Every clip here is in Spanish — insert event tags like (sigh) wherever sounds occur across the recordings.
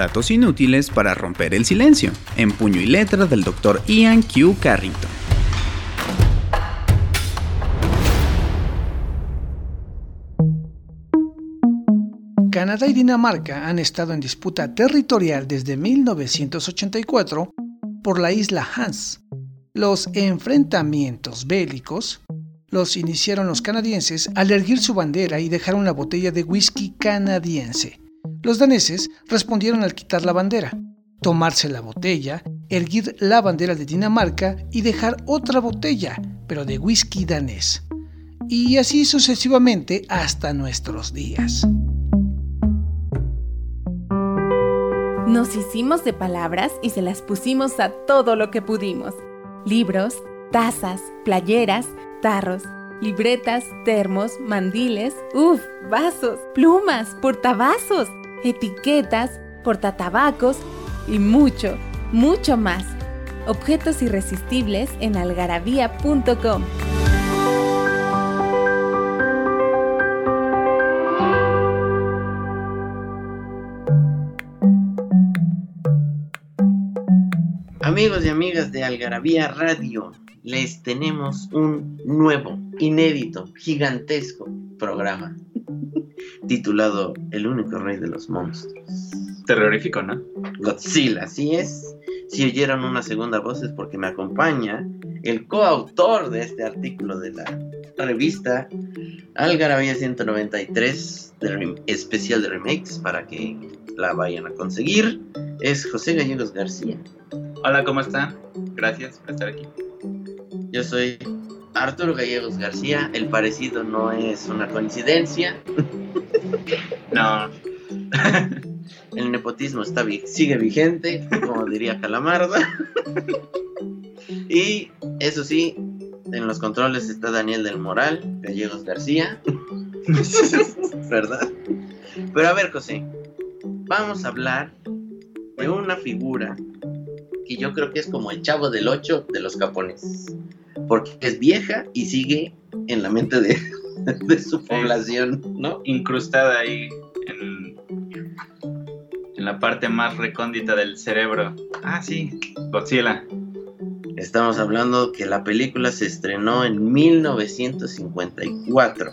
Datos inútiles para romper el silencio, en puño y letra del Dr. Ian Q. Carrington. Canadá y Dinamarca han estado en disputa territorial desde 1984 por la isla Hans. Los enfrentamientos bélicos los iniciaron los canadienses al erguir su bandera y dejar una botella de whisky canadiense. Los daneses respondieron al quitar la bandera, tomarse la botella, erguir la bandera de Dinamarca y dejar otra botella, pero de whisky danés. Y así sucesivamente hasta nuestros días. Nos hicimos de palabras y se las pusimos a todo lo que pudimos. Libros, tazas, playeras, tarros, libretas, termos, mandiles, uff, vasos, plumas, portavasos, etiquetas, portatabacos y mucho, mucho más. Objetos irresistibles en algarabía.com. Amigos y amigas de Algarabía Radio, les tenemos un nuevo, inédito, gigantesco programa titulado El único rey de los monstruos. Terrorífico, ¿no? Godzilla, así es. Si oyeron una segunda voz es porque me acompaña el coautor de este artículo de la revista Algarabía 193, especial de remakes, para que la vayan a conseguir. Es José Gallegos García. Hola, ¿cómo están? Gracias por estar aquí. Yo soy Arturo Gallegos García. El parecido no es una coincidencia. (laughs) No. (laughs) El nepotismo está sigue vigente, como diría Calamarda. Y eso sí, en los controles está Daniel del Moral, Gallegos García. (laughs) ¿Verdad? Pero a ver, José, vamos a hablar de una figura que yo creo que es como el chavo del 8 de los japoneses porque es vieja y sigue en la mente de, (laughs) su población, ¿no? Incrustada ahí en, en la parte más recóndita del cerebro. Ah, sí, Godzilla. Estamos hablando que la película se estrenó en 1954.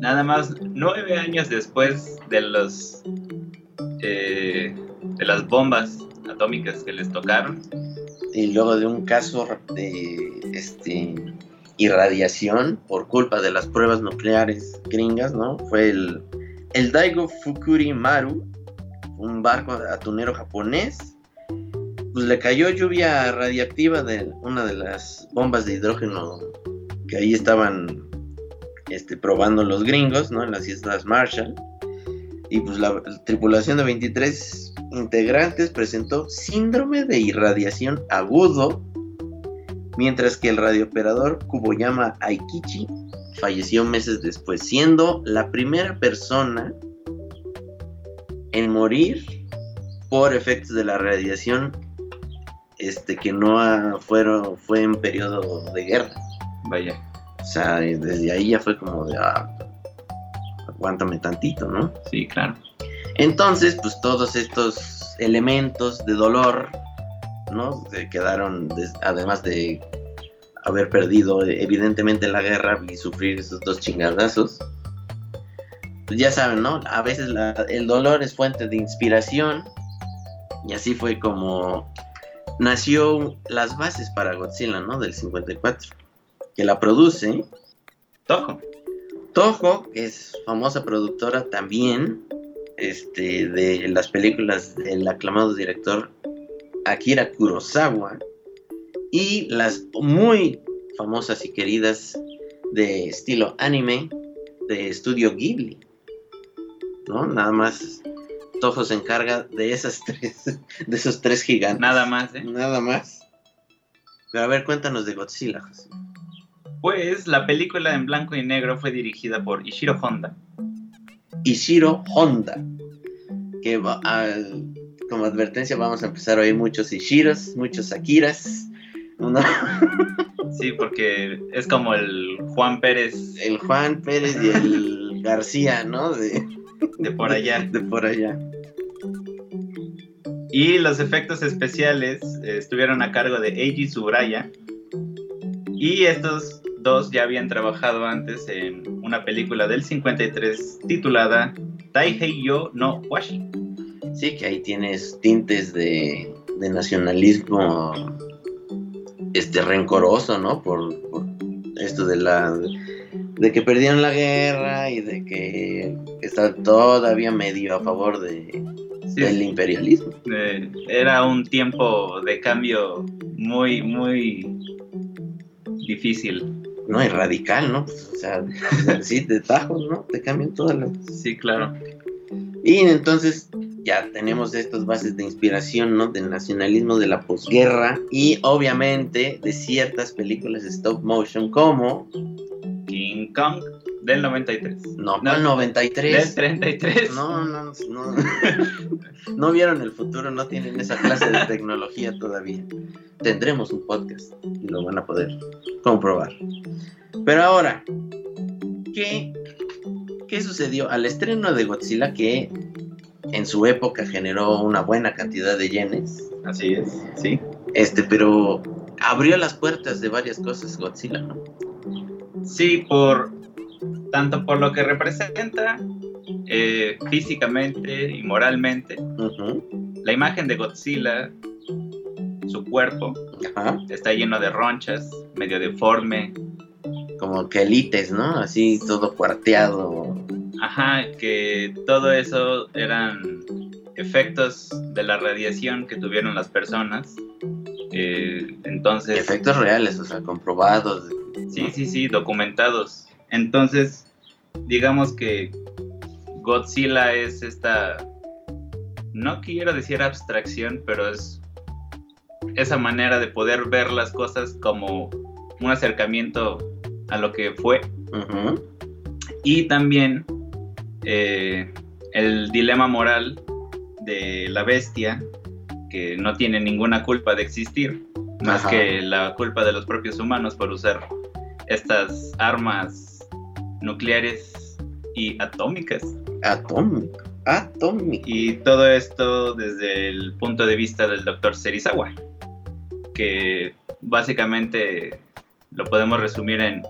Nada más nueve años después de los eh, de las bombas atómicas que les tocaron y luego de un caso de este, irradiación por culpa de las pruebas nucleares gringas, ¿no? Fue el, el Daigo Fukuri Maru, un barco atunero japonés. Pues le cayó lluvia radiactiva de una de las bombas de hidrógeno que ahí estaban este, probando los gringos, ¿no? En las Islas Marshall. Y pues la tripulación de 23 integrantes presentó síndrome de irradiación agudo, mientras que el radiooperador Kuboyama Aikichi falleció meses después, siendo la primera persona en morir por efectos de la radiación este que no fueron fue en periodo de guerra. Vaya. O sea, desde ahí ya fue como de ah, aguántame tantito, ¿no? Sí, claro. Entonces, pues todos estos elementos de dolor, ¿no? Se quedaron, además de haber perdido evidentemente la guerra y sufrir esos dos chingadazos. Pues ya saben, ¿no? A veces el dolor es fuente de inspiración. Y así fue como nació las bases para Godzilla, ¿no? Del 54. Que la produce Toho. Toho, que es famosa productora también este, de las películas del aclamado director Akira Kurosawa y las muy famosas y queridas de estilo anime de estudio Ghibli. ¿No? Nada más Toho se encarga de esas (laughs) tres, de esos tres gigantes. Nada más, ¿eh? Nada más. Pero a ver, cuéntanos de Godzilla, José. Pues la película en blanco y negro fue dirigida por Ishiro Honda. Ishiro Honda. Que va a- como advertencia vamos a empezar a oír muchos Ishiros, muchos Akiras. ¿no? (laughs) Sí, porque es como el Juan Pérez El Juan Pérez y el García, ¿no? De, de por allá. de por allá. Y los efectos especiales eh, estuvieron a cargo de Eiji Tsuburaya. Y estos dos ya habían trabajado antes en una película del 53 titulada Taihei Yo no Washi. Sí, que ahí tienes tintes de, de nacionalismo este rencoroso, ¿no? Por, por esto de la de que perdieron la guerra y de que está todavía medio a favor de, Sí, del imperialismo. eh, era un tiempo de cambio muy, muy difícil. No, y radical, ¿no? Pues, o sea, (laughs) sí, de tajos, ¿no? Te cambian todas las... Sí, claro. Y entonces ya tenemos estas bases de inspiración, ¿no? Del nacionalismo de la posguerra y obviamente de ciertas películas de stop motion como... King Kong del 93. No, No, ¿cuál 93? Del 33. No, no, no. (laughs) No vieron el futuro, no tienen esa clase de tecnología todavía. Tendremos un podcast y lo van a poder comprobar. Pero ahora, ¿qué, qué sucedió al estreno de Godzilla que en su época generó una buena cantidad de yenes? Así es, sí. Este, pero abrió las puertas de varias cosas Godzilla, ¿no? Sí, por tanto por lo que representa eh, físicamente y moralmente, la imagen de Godzilla, su cuerpo, está lleno de ronchas, medio deforme, Como que elites, ¿no? Así todo cuarteado. Ajá, que todo eso eran efectos de la radiación que tuvieron las personas. Eh, entonces, Efectos reales, o sea, comprobados. Sí, sí, sí, documentados. Entonces, digamos que Godzilla es esta, no quiero decir abstracción, pero es esa manera de poder ver las cosas como un acercamiento a lo que fue y también eh, el dilema moral de la bestia que no tiene ninguna culpa de existir más Ajá. que la culpa de los propios humanos por usar estas armas nucleares y atómicas Atómico. Atómico. y todo esto desde el punto de vista del doctor Serizawa que básicamente lo podemos resumir en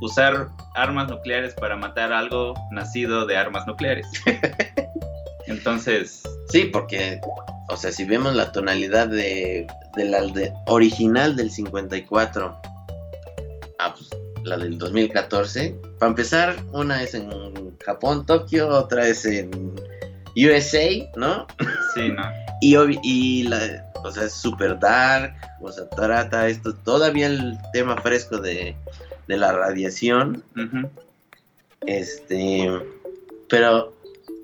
usar armas nucleares para matar algo nacido de armas nucleares. (laughs) Entonces, Sí, porque, o sea, si vemos la tonalidad de, de la de- original del 54 a pues, la del 2014, para empezar, una es en Japón, Tokio, otra es en USA, ¿no? sí, ¿no? (laughs) Y, y la, o sea, es super dark, o sea, trata esto, todavía el tema fresco de, de la radiación, este, pero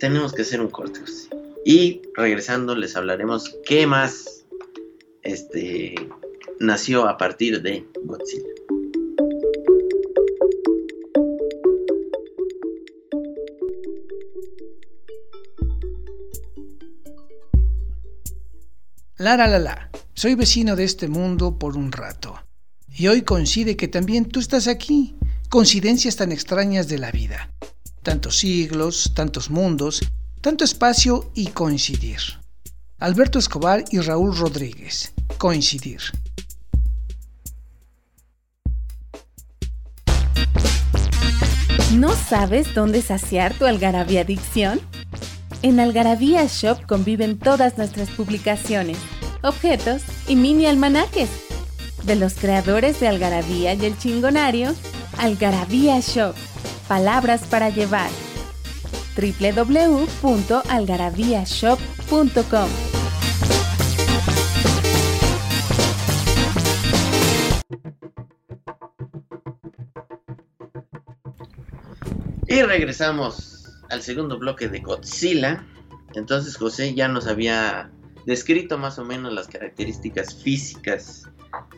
tenemos que hacer un corte. José. Y regresando les hablaremos qué más este nació a partir de Godzilla. La la la la, soy vecino de este mundo por un rato. Y hoy coincide que también tú estás aquí. Coincidencias tan extrañas de la vida. Tantos siglos, tantos mundos, tanto espacio y coincidir. Alberto Escobar y Raúl Rodríguez. Coincidir. ¿No sabes dónde saciar tu algarabía adicción? En Algarabía Shop conviven todas nuestras publicaciones, objetos y mini almanaques. De los creadores de Algarabía y el Chingonario, Algarabía Shop. Palabras para llevar. www.algarabíashop.com Y regresamos al segundo bloque de Godzilla. Entonces José ya nos había descrito más o menos las características físicas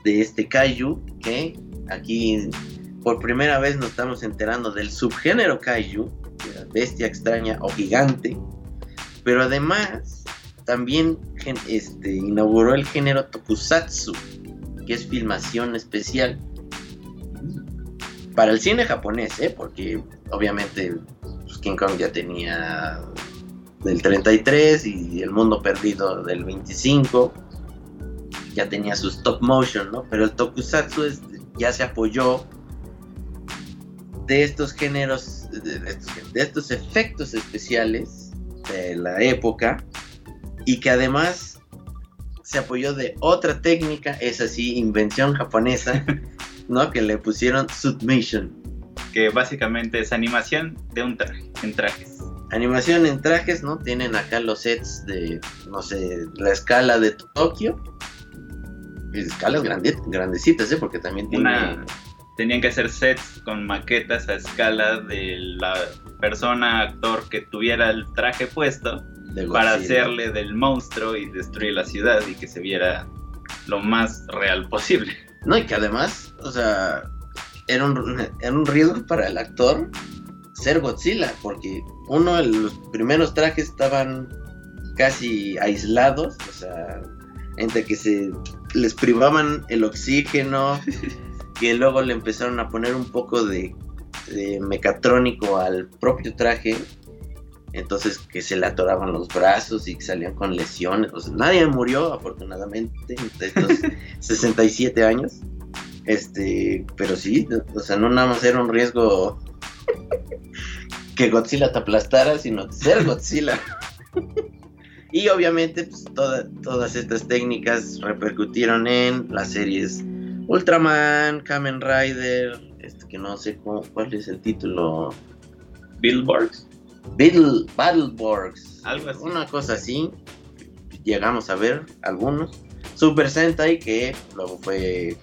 de este kaiju, que aquí por primera vez nos estamos enterando del subgénero kaiju, bestia extraña o gigante, pero además también este, inauguró el género tokusatsu, que es filmación especial para el cine japonés, ¿eh? porque obviamente King Kong ya tenía del 33 y El Mundo Perdido del 25, ya tenía su stop motion, ¿no? Pero el tokusatsu ya se apoyó de estos géneros, de estos efectos especiales de la época y que además se apoyó de otra técnica, es así, invención japonesa, (laughs) ¿no? Que le pusieron submission. Que básicamente es animación de un traje, en trajes. Animación en trajes, ¿no? Tienen acá los sets de, no sé, la escala de Tokio. Escalas grandecitas, ¿eh? Porque también tiene... tenían que hacer sets con maquetas a escala de la persona, actor que tuviera el traje puesto para hacerle del monstruo y destruir la ciudad y que se viera lo más real posible. No, y que además, o sea, era un, era un riesgo para el actor ser Godzilla, porque uno de los primeros trajes estaban casi aislados, o sea, entre que se les privaban el oxígeno, (laughs) que luego le empezaron a poner un poco de, de mecatrónico al propio traje, entonces que se le atoraban los brazos y que salían con lesiones. O sea, nadie murió, afortunadamente, de estos 67 años. Este, pero sí, o sea, no nada más era un riesgo que Godzilla te aplastara, sino ser Godzilla. y obviamente, pues, todas estas técnicas repercutieron en las series Ultraman, Kamen Rider, este que no sé cuál es el título. Billboards. Battle, Battleborgs, algo así. Una cosa así. Llegamos a ver algunos. Super Sentai, que luego fue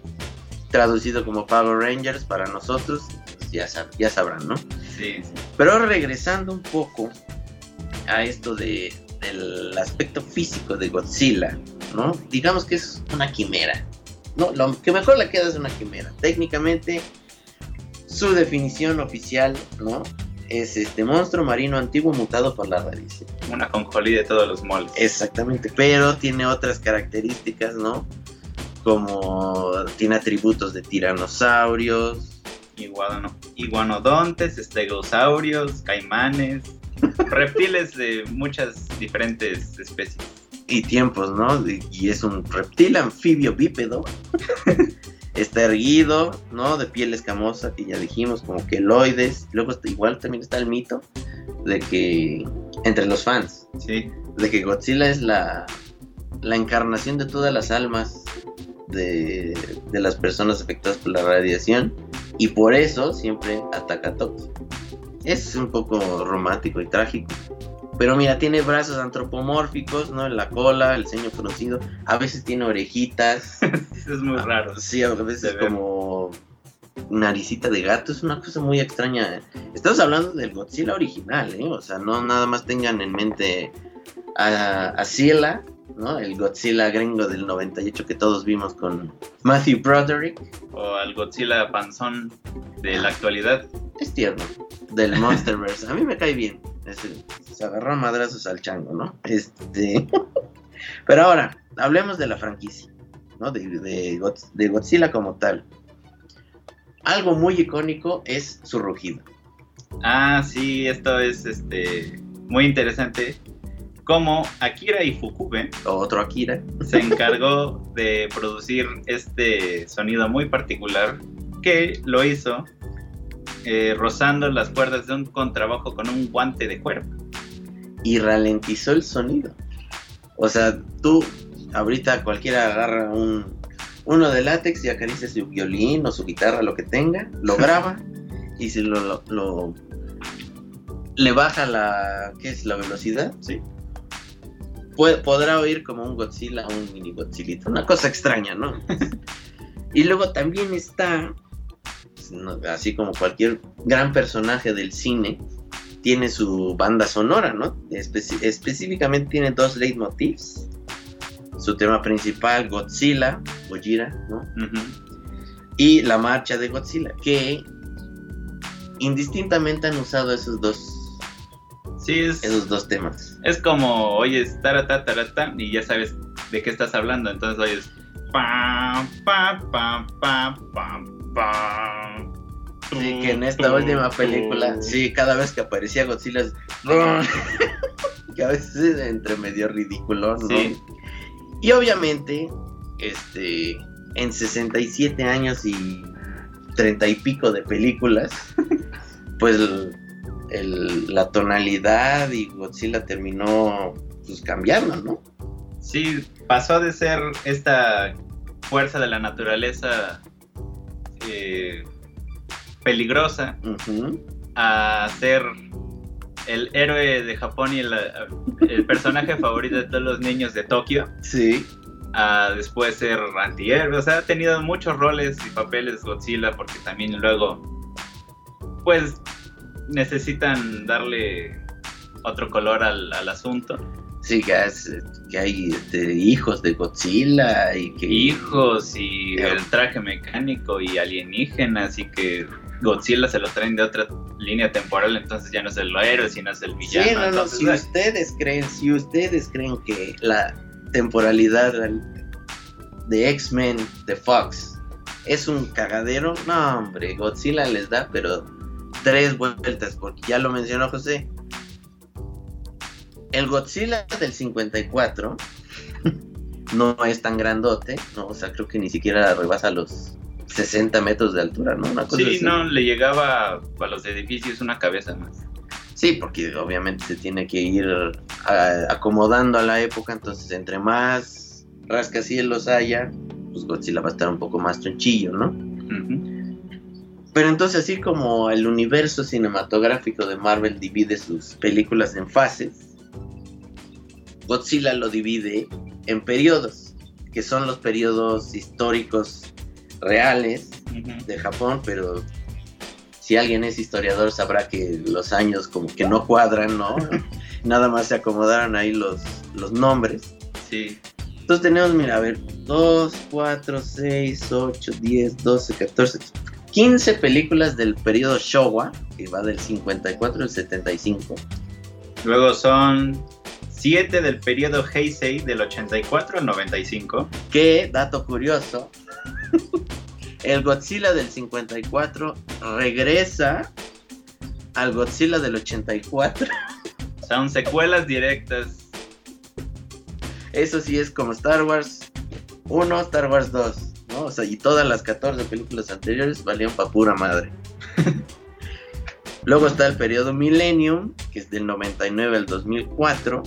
traducido como Power Rangers para nosotros, pues ya, ya sabrán, ¿no? Sí, Pero regresando un poco a esto de, del aspecto físico de Godzilla, ¿no? Digamos que es una quimera. No, lo que mejor le queda es una quimera. Técnicamente, su definición oficial, ¿no? es este monstruo marino antiguo mutado por la radiación. Una conjolí de todos los moles. Exactamente, pero tiene otras características, ¿no? Como tiene atributos de tiranosaurios, iguanodontes, estegosaurios, caimanes, (laughs) reptiles de muchas diferentes especies. Y tiempos, ¿no? Y es un reptil anfibio bípedo (laughs) está erguido, ¿no? De piel escamosa, que ya dijimos, como que eloides. Luego igual también está el mito de que, entre los fans, sí. de que Godzilla es la, la encarnación de todas las almas de, de, las personas afectadas por la radiación y por eso siempre ataca a todos. Es un poco romántico y trágico. Pero mira, tiene brazos antropomórficos, ¿no? En la cola, el ceño fruncido. A veces tiene orejitas. (laughs) Es muy raro. Sí, a veces como naricita de gato. Es una cosa muy extraña. Estamos hablando del Godzilla original, ¿eh? O sea, no nada más tengan en mente a, a Ciela, ¿no? El Godzilla gringo del 98 que todos vimos con Matthew Broderick. O al Godzilla panzón de la actualidad. Es tierno. Del Monsterverse. A mí me cae bien se agarró a madrazos al chango, ¿no? Este. (laughs) Pero ahora, hablemos de la franquicia, ¿no? De, de, Godzilla como tal. Algo muy icónico es su rugido. Ah, sí, esto es este muy interesante. Como Akira Ifukube, otro Akira, se encargó de producir este sonido muy particular que lo hizo eh, rozando las cuerdas de un contrabajo con un guante de cuero. Y ralentizó el sonido. O sea, tú ahorita cualquiera agarra un uno de látex y acaricia su violín o su guitarra, lo que tenga, lo (laughs) graba y si lo, lo, le baja la ¿qué es la velocidad? Sí. Podrá oír como un Godzilla, un mini Godzilla, una cosa extraña, ¿no? (laughs) y luego también está así como cualquier gran personaje del cine, tiene su banda sonora, ¿no? Espe- específicamente tiene dos leitmotivs. Su tema principal, Godzilla, Gojira, ¿no? Ujú. Y la marcha de Godzilla, que indistintamente han usado esos dos, Sí, es, esos dos temas. es como oyes tarata, tarata, y ya sabes de qué estás hablando. Entonces oyes. Pam, pam, pam, pam, pam, pam. Sí, que en esta última película, sí, cada vez que aparecía Godzilla, es- (laughs) que a veces es entre medio ridículo, ¿no? Sí. Y obviamente, este, en 67 años y 30 y pico de películas, (laughs) pues el- la tonalidad y Godzilla terminó pues cambiando, ¿no? Sí, pasó de ser esta fuerza de la naturaleza eh, peligrosa a ser el héroe de Japón y el, el personaje (laughs) favorito de todos los niños de Tokio, Sí, a después ser antihéroe. O sea, ha tenido muchos roles y papeles Godzilla porque también luego, pues, necesitan darle otro color al, al asunto. sí, que, es- que hay este, hijos de Godzilla y que... hijos y el traje mecánico y alienígenas y que Godzilla se lo traen de otra línea temporal, entonces ya no es el héroe, sino es el villano. Sí, no, no, entonces, si ustedes creen, si ustedes creen que la temporalidad de X-Men de Fox es un cagadero, no, hombre, Godzilla les da, pero tres vueltas, porque ya lo mencionó José. El Godzilla del 54 (laughs) no es tan grandote, no, o sea, creo que ni siquiera rebasa los 60 metros de altura, ¿no? Una cosa sí, así. no, le llegaba a los edificios una cabeza más. Sí, porque obviamente se tiene que ir a- acomodando a la época, entonces entre más rascacielos haya, pues Godzilla va a estar un poco más chonchillo, ¿no? Pero entonces así como el universo cinematográfico de Marvel divide sus películas en fases, Godzilla lo divide en periodos, que son los periodos históricos reales Ujú. de Japón, pero si alguien es historiador sabrá que los años como que no cuadran, ¿no? (laughs) Nada más se acomodaron ahí los, los nombres. Sí, Entonces tenemos, mira, a ver, 2, 4, 6, 8, 10, 12, 14, 15 películas del periodo Showa, que va del 54 al 75. luego son siete del periodo Heisei del 84 al 95. Que, dato curioso, (laughs) el Godzilla del 54 regresa al Godzilla del 84. (laughs) Son secuelas directas. Eso sí es como Star Wars 1, Star Wars 2, ¿no? O sea, y todas las 14 películas anteriores valían pa' pura madre. luego está el periodo Millennium, que es del 99 al 2004,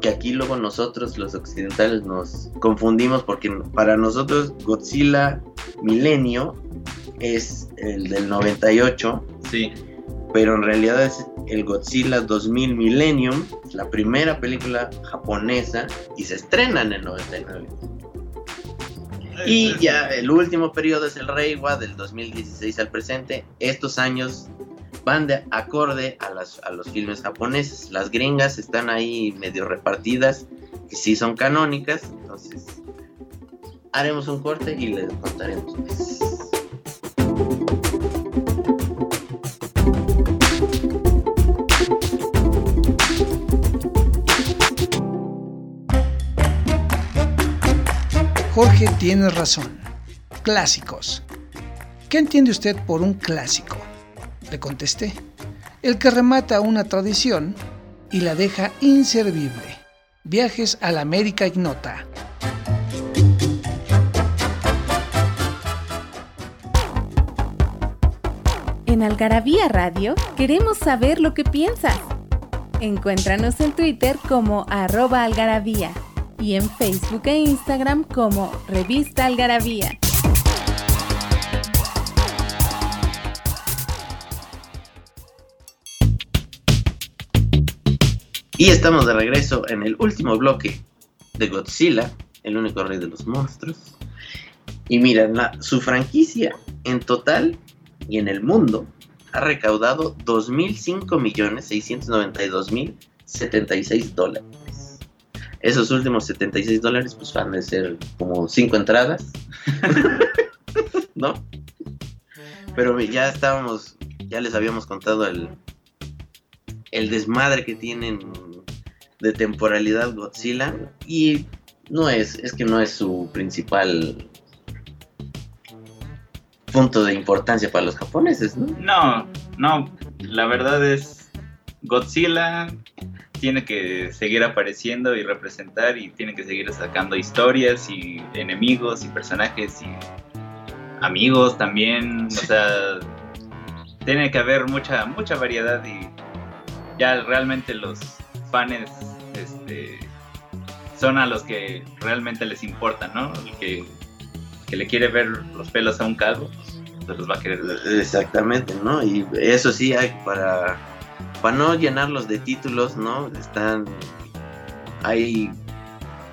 que aquí luego nosotros los occidentales nos confundimos porque para nosotros Godzilla Milenio es el del 98, Sí, pero en realidad es el Godzilla 2000 Millennium, la primera película japonesa y se estrena en el 99. Y ya el último periodo es el Reiwa del 2016 al presente. Estos años van de acorde a, las, a los filmes japoneses. Las gringas están ahí medio repartidas, que sí son canónicas. Entonces haremos un corte y les contaremos. Jorge tiene razón. Clásicos. ¿Qué entiende usted por un clásico? Le contesté. El que remata una tradición y la deja inservible. Viajes a la América Ignota. En Algarabía Radio queremos saber lo que piensas. Encuéntranos en Twitter como arroba algarabía y en Facebook e Instagram como Revista Algarabía. Y estamos de regreso en el último bloque de Godzilla, el único rey de los monstruos. Y miren, la- su franquicia en total y en el mundo ha recaudado 2.005.692.076 dólares. Esos últimos 76 dólares pues van a ser como 5 entradas. (laughs) ¿No? Pero ya estábamos, ya les habíamos contado el, el desmadre que tienen de temporalidad Godzilla y no es, es que no es su principal punto de importancia para los japoneses, ¿no? No, no, la verdad es Godzilla tiene que seguir apareciendo y representar y tiene que seguir sacando historias y enemigos y personajes y amigos también, o sea, tiene que haber mucha mucha variedad y ya realmente los fans este, son a los que realmente les importa, ¿no? El que, que le quiere ver los pelos a un calvo, pues, se los va a querer ver. Exactamente, ¿no? Y eso sí hay para para no llenarlos de títulos, ¿no? Están ahí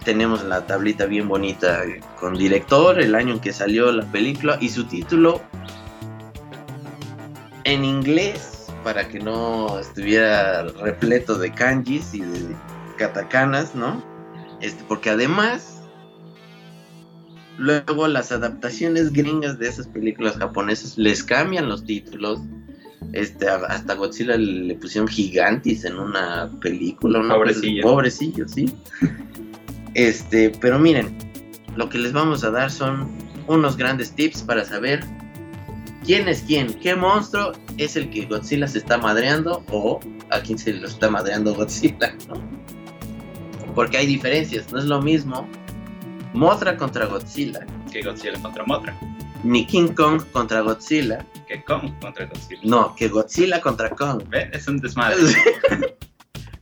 tenemos la tablita bien bonita con director, el año en que salió la película y su título en inglés para que no estuviera repleto de kanjis y de katakanas, ¿no? Este, porque además luego las adaptaciones gringas de esas películas japonesas les cambian los títulos este, hasta Godzilla le pusieron gigantes en una película. Una pobrecillo. pobrecillo, sí. Este, pero miren, lo que les vamos a dar son unos grandes tips para saber quién es quién, qué monstruo es el que Godzilla se está madreando o a quién se lo está madreando Godzilla, ¿no? Porque hay diferencias, no es lo mismo Mothra contra Godzilla que Godzilla contra Mothra ni King Kong contra Godzilla. Que Kong contra Godzilla. No, que Godzilla contra Kong. ¿Ven? Es un desmadre. (laughs)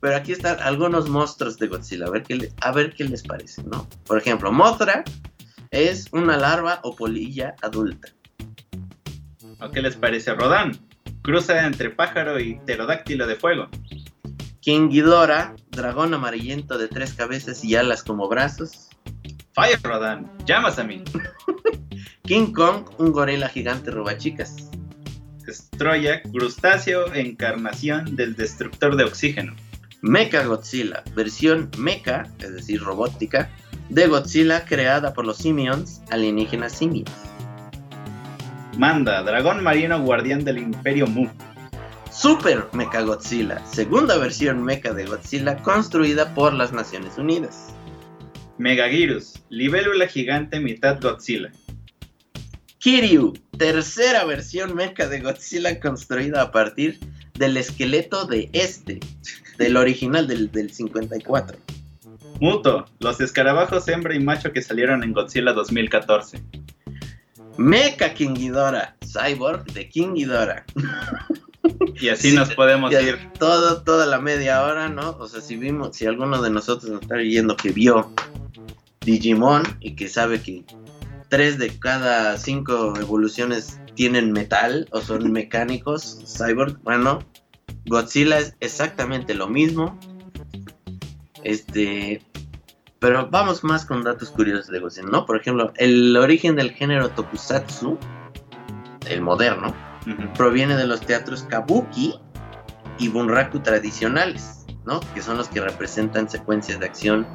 Pero aquí están algunos monstruos de Godzilla, a ver qué, a ver qué les parece, ¿no? Por ejemplo, Mothra es una larva o polilla adulta. ¿O qué les parece Rodan? Cruza entre pájaro y pterodáctilo de fuego. King Ghidorah, dragón amarillento de tres cabezas y alas como brazos. Fire Rodan, llamas a mí. (laughs) King Kong, un gorila gigante robachicas. Destroya, crustáceo encarnación del destructor de oxígeno. Mecha Godzilla, versión mecha, es decir, robótica, de Godzilla creada por los Simions, alienígenas simios. Manda, dragón marino guardián del Imperio Mu. Super Mecha Godzilla, segunda versión mecha de Godzilla construida por las Naciones Unidas. Megagirus, libélula gigante mitad Godzilla. Kiryu, tercera versión mecha de Godzilla construida a partir del esqueleto de este, del original del, 54. Muto, los escarabajos hembra y macho que salieron en Godzilla 2014. Mecha King Ghidorah, Cyborg de King Ghidorah. Y así nos podemos ir. Todo, toda la media hora, ¿no? O sea, si vimos, si alguno de nosotros nos está viendo que vio Digimon y que sabe que tres de cada cinco evoluciones tienen metal o son (laughs) mecánicos, cyborg, bueno, Godzilla es exactamente lo mismo. Este, pero vamos más con datos curiosos de Godzilla, ¿no? Por ejemplo, el origen del género tokusatsu, el moderno, proviene de los teatros kabuki y bunraku tradicionales, ¿no? Que son los que representan secuencias de acción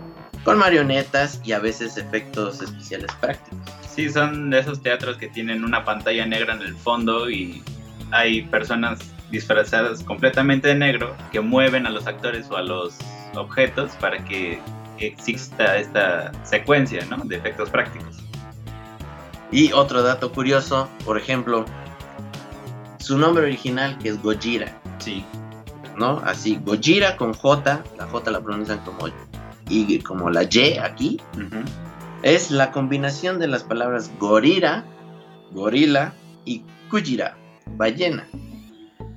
con marionetas y a veces efectos especiales prácticos. Sí, son de esos teatros que tienen una pantalla negra en el fondo y hay personas disfrazadas completamente de negro que mueven a los actores o a los objetos para que exista esta secuencia ¿no? de efectos prácticos. Y otro dato curioso, por ejemplo, su nombre original que es Gojira. Sí. ¿No? Así, Gojira con J, la J la pronuncian como y como la Y aquí. Es la combinación de las palabras gorira, gorila y kujira, ballena.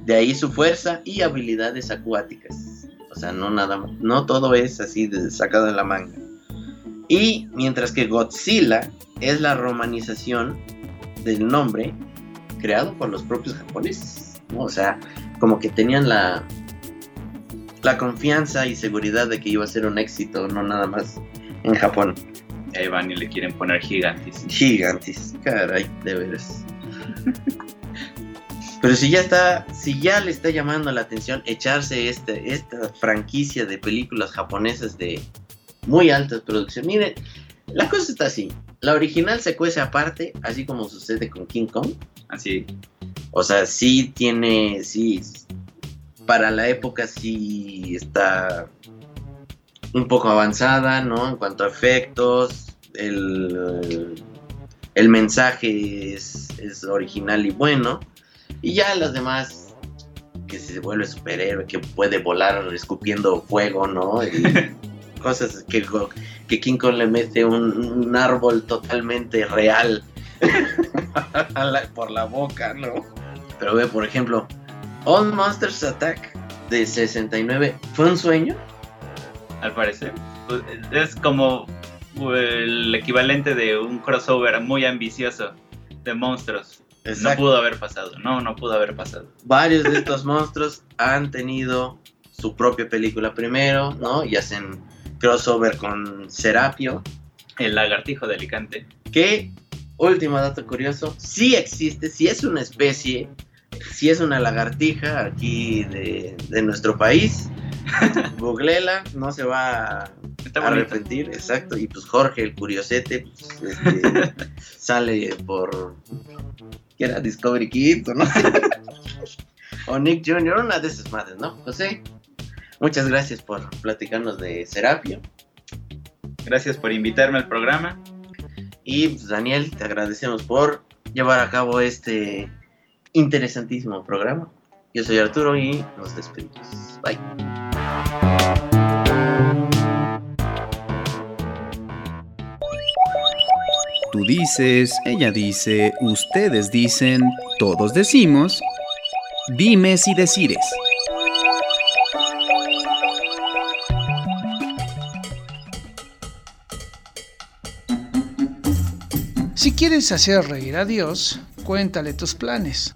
De ahí su fuerza y habilidades acuáticas. O sea, no nada no todo es así de sacado de la manga. Y mientras que Godzilla es la romanización del nombre creado por los propios japoneses. O sea, como que tenían la, la confianza y seguridad de que iba a ser un éxito, no nada más en Japón. Ahí van y le quieren poner gigantes. Gigantes, caray, de veras. Pero si ya está, si ya le está llamando la atención echarse este, esta franquicia de películas japonesas de muy altas producciones. Miren, la cosa está así. La original se cuece aparte, así como sucede con King Kong. Así. O sea, sí tiene, sí, para la época sí está un poco avanzada, ¿no? En cuanto a efectos, el, el mensaje es, es original y bueno. Y ya las demás, que se vuelve superhéroe, que puede volar escupiendo fuego, ¿no? Y (laughs) cosas que, que King Kong le mete un, un árbol totalmente real (laughs) por la boca, ¿no? Pero ve, por ejemplo, All Monsters Attack de 69, ¿fue un sueño? Al parecer. Pues, es como el equivalente de un crossover muy ambicioso de monstruos. No pudo haber pasado, no, no pudo haber pasado. Varios de (laughs) estos monstruos han tenido su propia película primero, ¿no? Y hacen crossover con Serapio. El lagartijo de Alicante. Que, último dato curioso, sí existe, sí es una especie, sí es una lagartija aquí de, de nuestro país. (laughs) Googlela, no se va a arrepentir, exacto. Y pues Jorge, el curiosete, pues, este, (laughs) sale por. ¿Qué era? Discovery Kids o no o Nick Jr., una de esas madres, ¿no? José, muchas gracias por platicarnos de Serapio. Gracias por invitarme al programa. Y pues, Daniel, te agradecemos por llevar a cabo este interesantísimo programa. Yo soy Arturo y nos despedimos. Bye. Tú dices, ella dice, ustedes dicen, todos decimos, dimes y decires. Si quieres hacer reír a Dios, cuéntale tus planes.